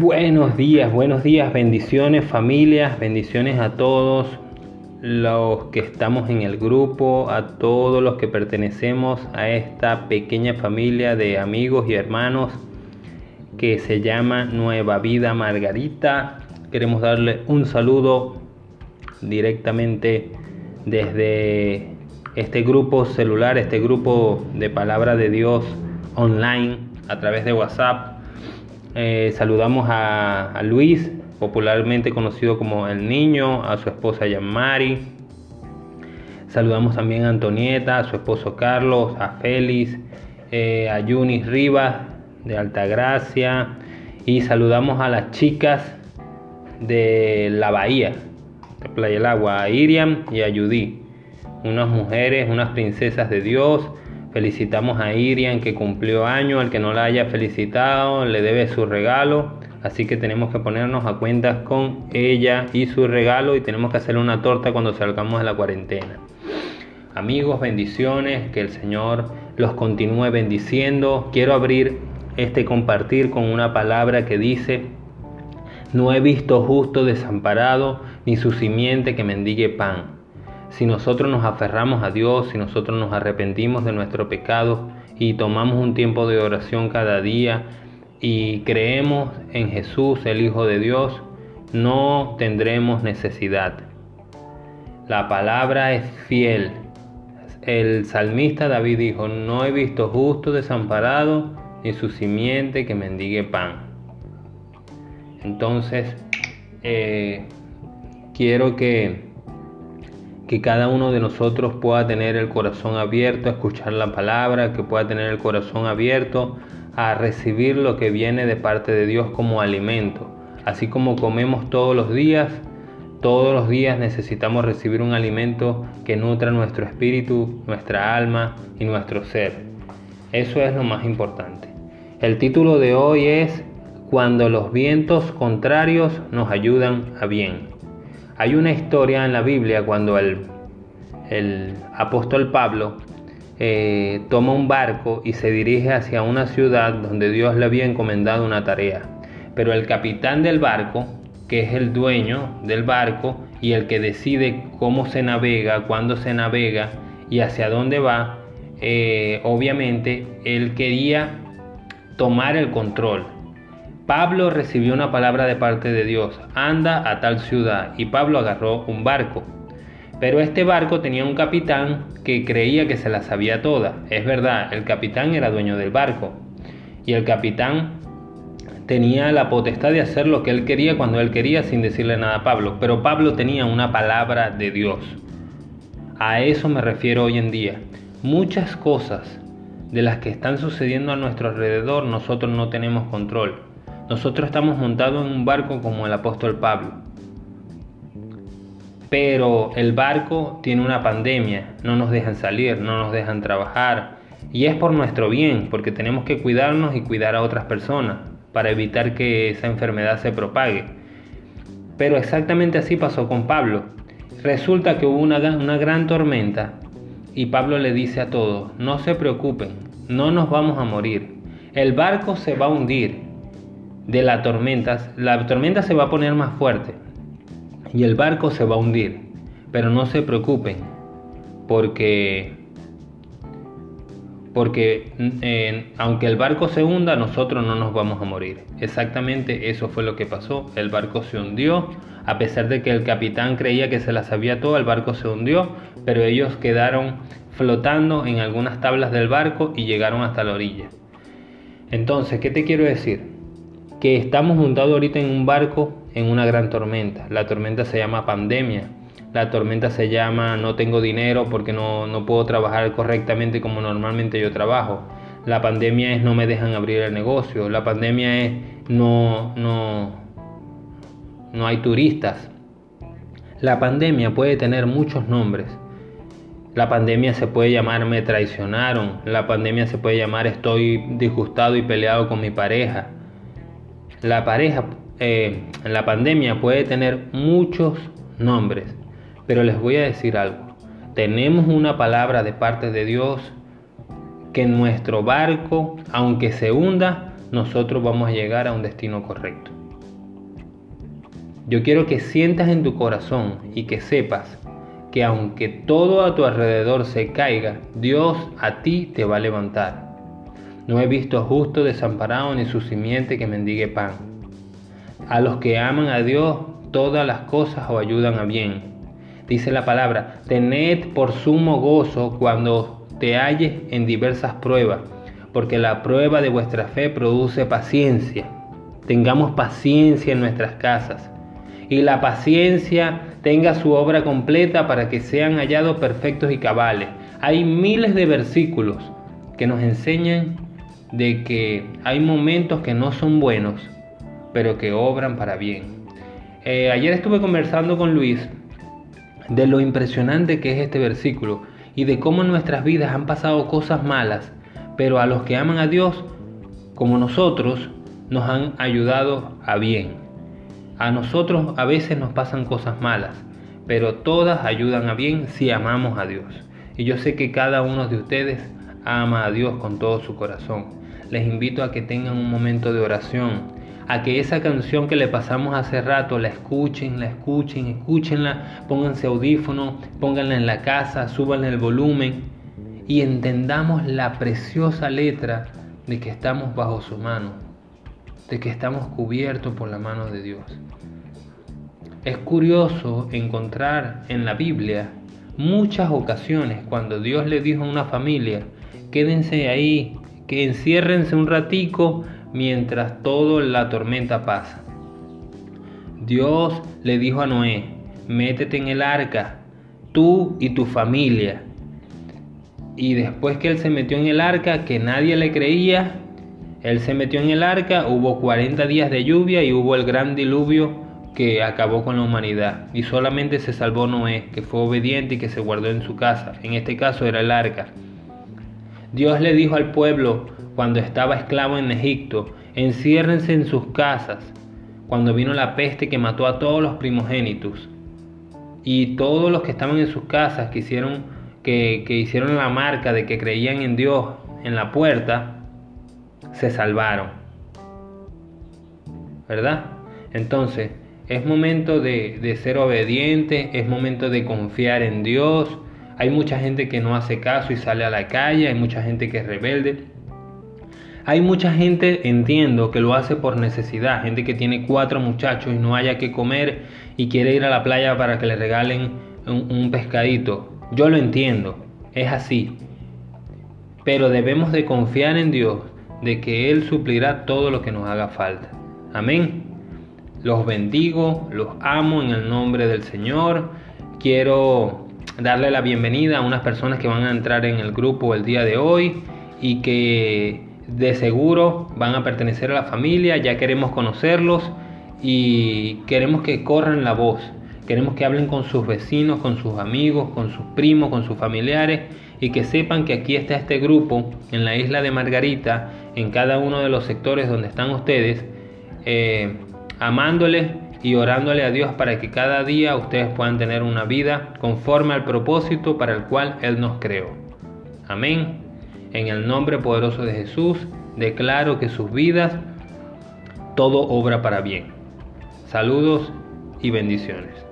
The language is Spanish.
Buenos días, buenos días, bendiciones familias, bendiciones a todos los que estamos en el grupo, a todos los que pertenecemos a esta pequeña familia de amigos y hermanos que se llama Nueva Vida Margarita. Queremos darle un saludo directamente desde este grupo celular, este grupo de palabra de Dios online a través de WhatsApp eh, saludamos a, Luis, popularmente conocido como el niño, a su esposa Yamari. Saludamos también a Antonieta, a su esposo Carlos, a Félix, eh, a Yunis Rivas de Altagracia y saludamos a las chicas de la Bahía, de Playa del Agua, a Iriam y a Judy, unas mujeres, unas princesas de Dios Felicitamos a Irian que cumplió año, al que no la haya felicitado le debe su regalo, así que tenemos que ponernos a cuentas con ella y su regalo y tenemos que hacerle una torta cuando salgamos de la cuarentena. Amigos, bendiciones, que el Señor los continúe bendiciendo. Quiero abrir este compartir con una palabra que dice, no he visto justo desamparado, ni su simiente que mendigue pan. Si nosotros nos aferramos a Dios, si nosotros nos arrepentimos de nuestro pecado y tomamos un tiempo de oración cada día y creemos en Jesús, el Hijo de Dios, no tendremos necesidad. La palabra es fiel. El salmista David dijo, no he visto justo desamparado ni su simiente que mendigue pan. Entonces, eh, quiero que que cada uno de nosotros pueda tener el corazón abierto a escuchar la palabra, que pueda tener el corazón abierto a recibir lo que viene de parte de Dios como alimento. Así como comemos todos los días, todos los días necesitamos recibir un alimento que nutra nuestro espíritu, nuestra alma y nuestro ser. Eso es lo más importante. El título de hoy es Cuando los vientos contrarios nos ayudan a bien. Hay una historia en la Biblia cuando el, apóstol Pablo eh, toma un barco y se dirige hacia una ciudad donde Dios le había encomendado una tarea. Pero el capitán del barco, que es el dueño del barco y el que decide cómo se navega, cuándo se navega y hacia dónde va, eh, obviamente él quería tomar el control Pablo recibió una palabra de parte de Dios, anda a tal ciudad, y Pablo agarró un barco. Pero este barco tenía un capitán que creía que se la sabía toda. Es verdad, el capitán era dueño del barco. Y el capitán tenía la potestad de hacer lo que él quería cuando él quería sin decirle nada a Pablo. Pero Pablo tenía una palabra de Dios. A eso me refiero hoy en día. Muchas cosas de las que están sucediendo a nuestro alrededor nosotros no tenemos control. Nosotros estamos montados en un barco como el apóstol Pablo. Pero el barco tiene una pandemia, no nos dejan salir, no nos dejan trabajar. Y es por nuestro bien, porque tenemos que cuidarnos y cuidar a otras personas para evitar que esa enfermedad se propague. Pero exactamente así pasó con Pablo. Resulta que hubo una, una gran tormenta y Pablo le dice a todos, no se preocupen, no nos vamos a morir. El barco se va a hundir, de la tormenta, la tormenta se va a poner más fuerte y el barco se va a hundir. Pero no se preocupen, porque porque eh, aunque el barco se hunda, nosotros no nos vamos a morir. Exactamente eso fue lo que pasó. El barco se hundió, a pesar de que el capitán creía que se la sabía todo, el barco se hundió, pero ellos quedaron flotando en algunas tablas del barco y llegaron hasta la orilla. Entonces, ¿qué te quiero decir? Que estamos montados ahorita en un barco en una gran tormenta. La tormenta se llama pandemia. La tormenta se llama no tengo dinero porque no, no puedo trabajar correctamente como normalmente yo trabajo. La pandemia es no me dejan abrir el negocio. La pandemia es no, no, no hay turistas. La pandemia puede tener muchos nombres. La pandemia se puede llamar me traicionaron. La pandemia se puede llamar estoy disgustado y peleado con mi pareja. La pareja, eh, la pandemia puede tener muchos nombres, pero les voy a decir algo. Tenemos una palabra de parte de Dios que nuestro barco, aunque se hunda, nosotros vamos a llegar a un destino correcto. Yo quiero que sientas en tu corazón y que sepas que aunque todo a tu alrededor se caiga, Dios a ti te va a levantar. No he visto justo desamparado ni su simiente que mendigue pan. A los que aman a Dios, todas las cosas os ayudan a bien. Dice la palabra, tened por sumo gozo cuando te halles en diversas pruebas, porque la prueba de vuestra fe produce paciencia. Tengamos paciencia en nuestras casas y la paciencia tenga su obra completa para que sean hallados perfectos y cabales. Hay miles de versículos que nos enseñan de que hay momentos que no son buenos, pero que obran para bien. Eh, ayer estuve conversando con Luis de lo impresionante que es este versículo y de cómo en nuestras vidas han pasado cosas malas, pero a los que aman a Dios, como nosotros, nos han ayudado a bien. A nosotros a veces nos pasan cosas malas, pero todas ayudan a bien si amamos a Dios. Y yo sé que cada uno de ustedes ama a Dios con todo su corazón. Les invito a que tengan un momento de oración, a que esa canción que le pasamos hace rato la escuchen, la escuchen, escúchenla, pónganse audífono, pónganla en la casa, suban el volumen y entendamos la preciosa letra de que estamos bajo su mano de que estamos cubiertos por la mano de Dios. Es curioso encontrar en la Biblia muchas ocasiones cuando Dios le dijo a una familia, quédense ahí, que enciérrense un ratico mientras toda la tormenta pasa. Dios le dijo a Noé, métete en el arca, tú y tu familia. Y después que él se metió en el arca, que nadie le creía, él se metió en el arca, hubo 40 días de lluvia y hubo el gran diluvio que acabó con la humanidad. Y solamente se salvó Noé, que fue obediente y que se guardó en su casa. En este caso era el arca. Dios le dijo al pueblo cuando estaba esclavo en Egipto, enciérrense en sus casas, cuando vino la peste que mató a todos los primogénitos. Y todos los que estaban en sus casas, que hicieron, que, hicieron la marca de que creían en Dios en la puerta, se salvaron. ¿Verdad? Entonces, es momento de, ser obediente, es momento de confiar en Dios. Hay mucha gente que no hace caso y sale a la calle, hay mucha gente que es rebelde. Hay mucha gente, entiendo, que lo hace por necesidad, gente que tiene cuatro muchachos y no haya que comer y quiere ir a la playa para que le regalen un pescadito. Yo lo entiendo, es así. Pero debemos de confiar en Dios, de que Él suplirá todo lo que nos haga falta. Amén. Los bendigo, los amo en el nombre del Señor. Quiero darle la bienvenida a unas personas que van a entrar en el grupo el día de hoy y que de seguro van a pertenecer a la familia, ya queremos conocerlos y queremos que corran la voz. Queremos que hablen con sus vecinos, con sus amigos, con sus primos, con sus familiares y que sepan que aquí está este grupo en la isla de Margarita, en cada uno de los sectores donde están ustedes, eh, amándole y orándole a Dios para que cada día ustedes puedan tener una vida conforme al propósito para el cual Él nos creó. Amén. En el nombre poderoso de Jesús, declaro que sus vidas, todo obra para bien. Saludos y bendiciones.